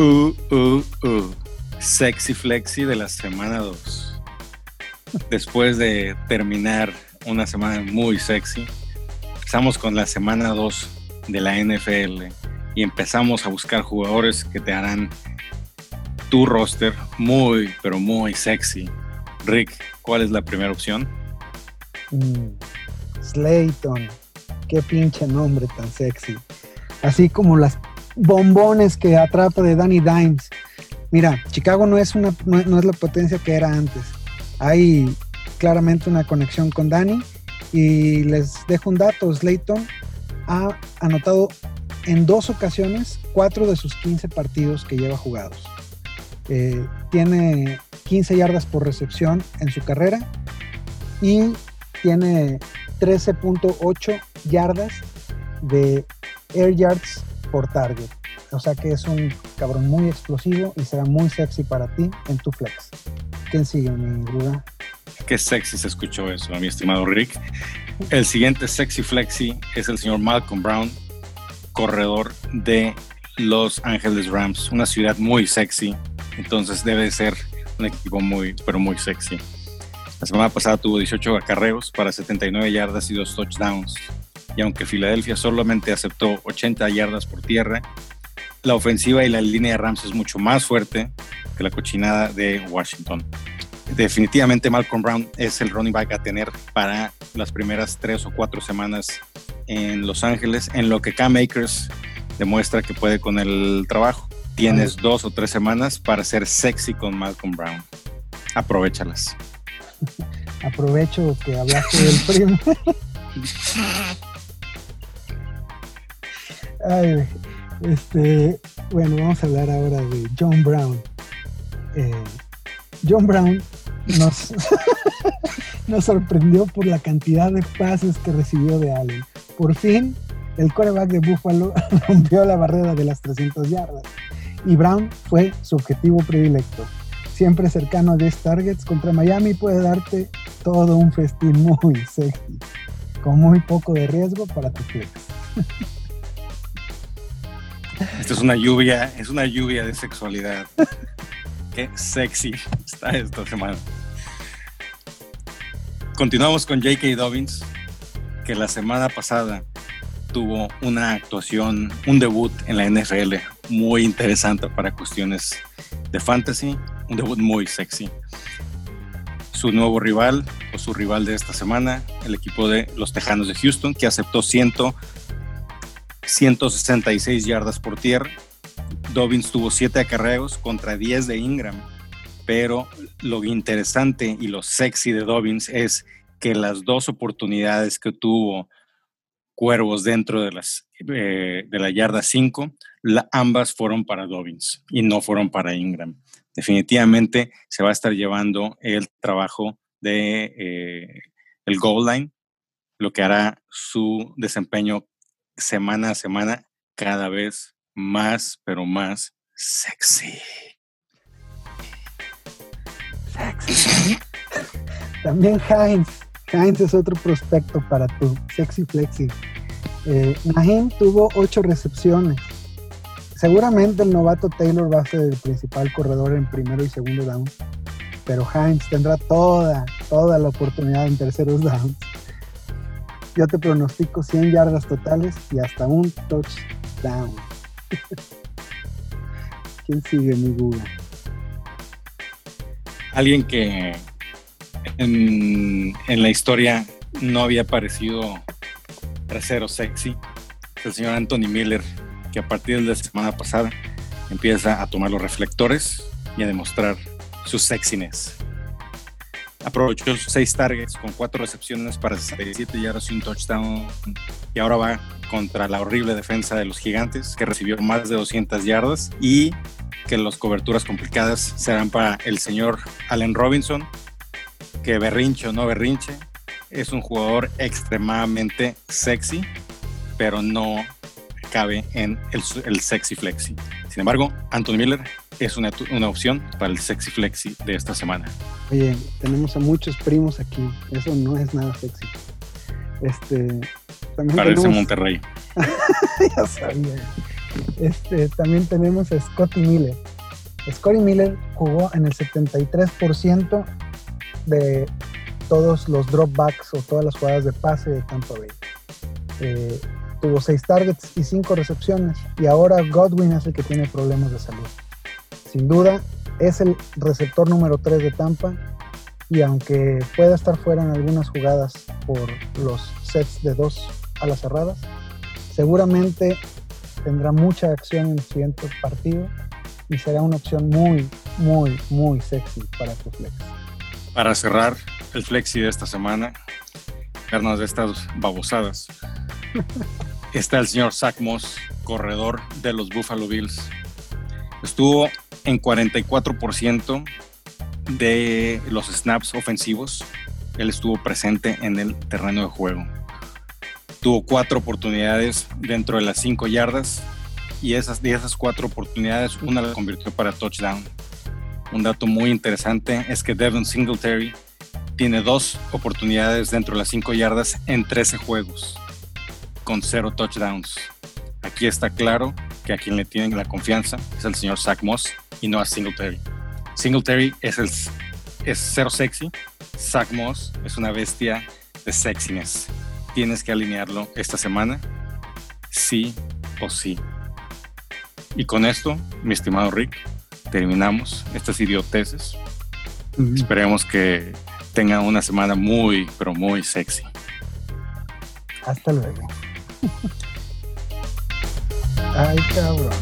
Uh, uh, uh. Sexy Flexi de la semana 2. Después de terminar una semana muy sexy, empezamos con la semana 2 de la NFL y empezamos a buscar jugadores que te harán tu roster muy, pero muy sexy. Rick, ¿cuál es la primera opción? Mm, Slayton. Qué pinche nombre tan sexy. Así como las bombones que atrapa de Danny Dimes. Mira, Chicago no es, una, no, es la potencia que era antes. Hay claramente una conexión con Danny. Y les dejo un dato, Slayton ha anotado en dos ocasiones cuatro de sus 15 partidos que lleva jugados. Eh, tiene 15 yardas por recepción en su carrera y tiene 13.8 yardas de air yards por target. O sea que es un cabrón muy explosivo y será muy sexy para ti en tu flex. ¿Quién sigue, mi duda? Qué sexy se escuchó eso, mi estimado Rick. El siguiente sexy flexi es el señor Malcolm Brown, corredor de Los Ángeles Rams, una ciudad muy sexy. Entonces debe ser un equipo muy, pero muy sexy. La semana pasada tuvo 18 acarreos para 79 yardas y dos touchdowns. Y aunque Filadelfia solamente aceptó 80 yardas por tierra, la ofensiva y la línea de Rams es mucho más fuerte que la cochinada de Washington. Definitivamente Malcolm Brown es el running back a tener para las primeras tres o cuatro semanas en Los Ángeles, en lo que Cam Akers demuestra que puede con el trabajo. Tienes dos o tres semanas para ser sexy con Malcolm Brown. Aprovechalas. Aprovecho que hablaste del primo. Ay, este, bueno, vamos a hablar ahora de John Brown. Eh, John Brown nos, sorprendió por la cantidad de pases que recibió de Allen. Por fin, el coreback de Buffalo rompió la barrera de las 300 yardas y Brown fue su objetivo predilecto. Siempre cercano a 10 targets contra Miami puede darte todo un festín muy sexy, con muy poco de riesgo para tu flex. Esto es una lluvia, es una lluvia de sexualidad. Qué sexy está esta semana. Continuamos con J.K. Dobbins, que la semana pasada tuvo una actuación, un debut en la NFL muy interesante para cuestiones de fantasy, un debut muy sexy. Su nuevo rival o su rival de esta semana, el equipo de los Tejanos de Houston, que aceptó 100 166 yardas por tierra. Dobbins tuvo 7 acarreos contra 10 de Ingram, pero lo interesante y lo sexy de Dobbins es que las dos oportunidades que tuvo Cuervos dentro de, las, eh, de la yarda 5, ambas fueron para Dobbins y no fueron para Ingram. Definitivamente se va a estar llevando el trabajo de eh, el goal line, lo que hará su desempeño semana a semana cada vez más, pero más sexy. Sexy. También Heinz. Heinz es otro prospecto para tu sexy flexi. Eh, tuvo ocho recepciones. Seguramente el novato Taylor va a ser el principal corredor en primero y segundo down, pero Heinz tendrá toda, toda la oportunidad en terceros downs. Yo te pronostico 100 yardas totales y hasta un touchdown. ¿Quién sigue mi Google? Alguien que en, la historia no había aparecido trasero sexy, el señor Anthony Miller, que a partir de la semana pasada empieza a tomar los reflectores y a demostrar su sexiness. Aprovechó sus seis targets con cuatro recepciones para 67 yardas y un touchdown. Y ahora va contra la horrible defensa de los gigantes, que recibió más de 200 yardas. Y que las coberturas complicadas serán para el señor Allen Robinson, que berrinche o no berrinche, es un jugador extremadamente sexy, pero no cabe en el, sexy flexi. Sin embargo, Anthony Miller es una, opción para el sexy flexi de esta semana. Oye, tenemos a muchos primos aquí. Eso no es nada sexy. Este. Parece Monterrey. ya sabía. Este, también tenemos a Scotty Miller. Scotty Miller jugó en el 73% de todos los dropbacks o todas las jugadas de pase de Tampa Bay. Eh, tuvo seis targets y cinco recepciones y ahora Godwin es el que tiene problemas de salud. Sin duda es el receptor número 3 de Tampa y aunque pueda estar fuera en algunas jugadas por los sets de dos a las cerradas, seguramente tendrá mucha acción en el siguiente partido y será una opción muy, muy, muy sexy para tu flex. Para cerrar el flexi de esta semana, vernos de estas babosadas, está el señor Zach Moss, corredor de los Buffalo Bills. Estuvo en 44% de los snaps ofensivos. Él estuvo presente en el terreno de juego. Tuvo cuatro oportunidades dentro de las cinco yardas y esas, de esas cuatro oportunidades, una la convirtió para touchdown. Un dato muy interesante es que Devin Singletary tiene dos oportunidades dentro de las cinco yardas en 13 juegos, con cero touchdowns. Aquí está claro que a quien le tienen la confianza es el señor Zach Moss y no a Singletary. Singletary es, el, es cero sexy, Zach Moss es una bestia de sexiness tienes que alinearlo esta semana, sí o sí. Y con esto, mi estimado Rick, terminamos estas idioteces. Esperemos que tenga una semana muy, pero muy sexy. Hasta luego. Ay, cabrón.